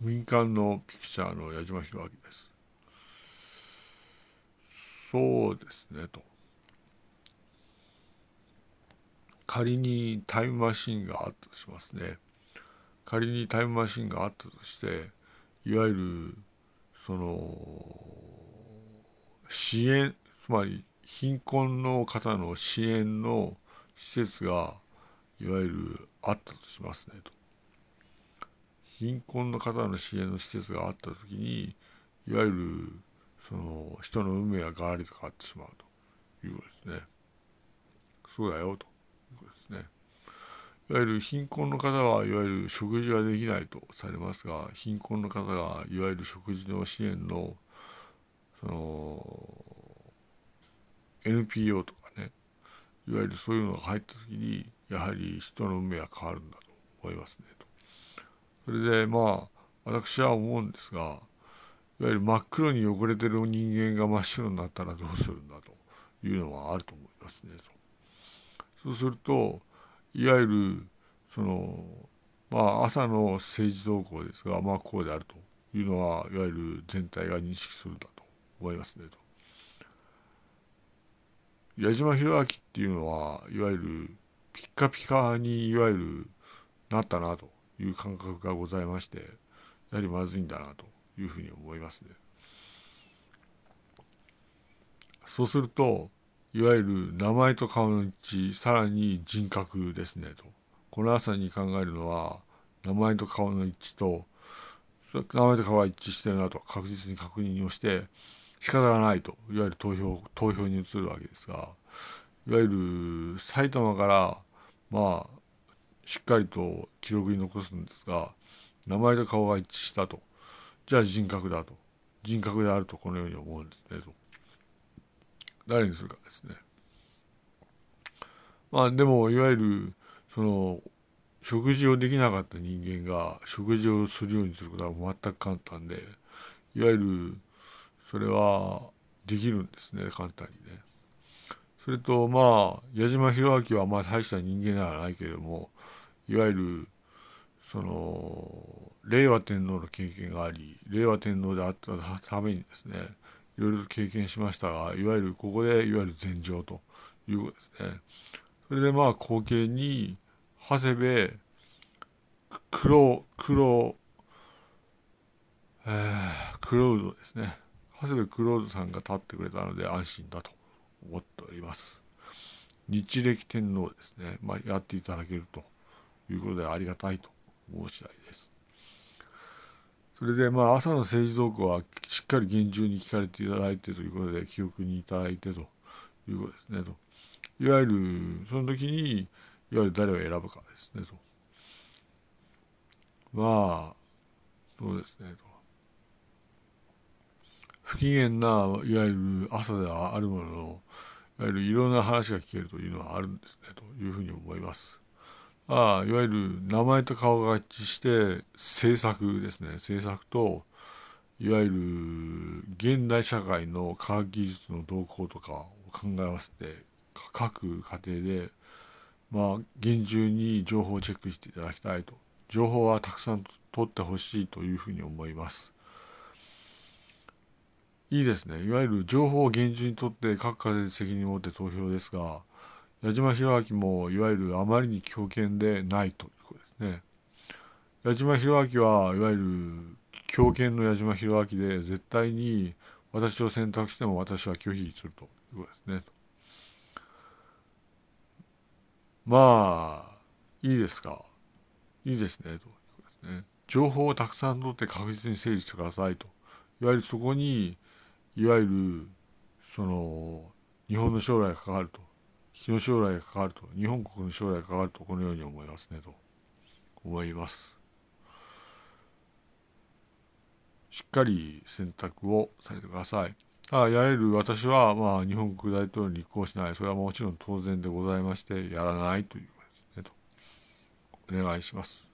民間のピクチャーの矢島弘明です。そうですねと。仮にタイムマシンがあったとしますね。仮にタイムマシンがあったとして、いわゆる、その、支援、つまり貧困の方の支援の施設が、いわゆるあったとしますねと。貧困の方の支援の施設があった時にいわゆるその人の運命がガラリと変わってしまうということですね。そうだよということですね。いわゆる貧困の方はいわゆる食事ができないとされますが貧困の方がいわゆる食事の支援のその NPO とかねいわゆるそういうのが入った時にやはり人の運命が変わるんだと思いますね。それでまあ私は思うんですがいわゆる真っ黒に汚れてる人間が真っ白になったらどうするんだというのはあると思いますねそうするといわゆるそのまあ朝の政治動向ですがまあこうであるというのはいわゆる全体が認識するんだと思いますねと。矢島弘明っていうのはいわゆるピッカピカにいわゆるなったなという感覚がございましてやはりまずいんだなというふうに思いますね。そうするといわゆる名前と顔の一致さらに人格ですねとこの朝に考えるのは名前と顔の一致と名前と顔が一致してるなと確実に確認をして仕方がないといわゆる投票投票に移るわけですがいわゆる埼玉からまあしっかりと記録に残すんですが名前と顔が一致したと。じゃあ人格だと。人格であるとこのように思うんですねと。誰にするかですね。まあでもいわゆるその食事をできなかった人間が食事をするようにすることは全く簡単でいわゆるそれはできるんですね簡単にね。それとまあ矢島弘明はまあ大した人間ではないけれどもいわゆるその令和天皇の経験があり令和天皇であったためにですねいろいろと経験しましたがいわゆるここでいわゆる禅情ということですね。それでまあ後継に長谷部黒黒えー、クロードですね。長谷部クロードさんが立ってくれたので安心だと思っております。日暦天皇ですね、まあ、やっていただけると。いうことでありがたいと思う次第です。それでまあ朝の政治動向はしっかり厳重に聞かれていただいてということで記憶にいただいてということですねと。いわゆるその時にいわゆる誰を選ぶかですねと。まあそうですねと。不機嫌ないわゆる朝ではあるもののいわゆるいろんな話が聞けるというのはあるんですねというふうに思います。あいわゆる名前と顔が一致して政策ですね。政策といわゆる現代社会の科学技術の動向とかを考え合わせて各家庭でまあ厳重に情報をチェックしていただきたいと。情報はたくさん取ってほしいというふうに思います。いいですね。いわゆる情報を厳重に取って各家庭で責任を持って投票ですが矢島弘明もいわゆるあまりに強権でないということですね。矢島弘明はいわゆる強権の矢島弘明で絶対に私を選択しても私は拒否するということですね。まあ、いいですか？いいですね。ということですね。情報をたくさん取って確実に整理してくださいと。いわゆるそこに、いわゆる、その、日本の将来がかかると。日の将来が関わると、日本国の将来が関わると、このように思いますね、と思います。しっかり選択をされてください。ああ、やれる私は、まあ、日本国大統領に立候補しない。それはもちろん当然でございまして、やらないということですね、と。お願いします。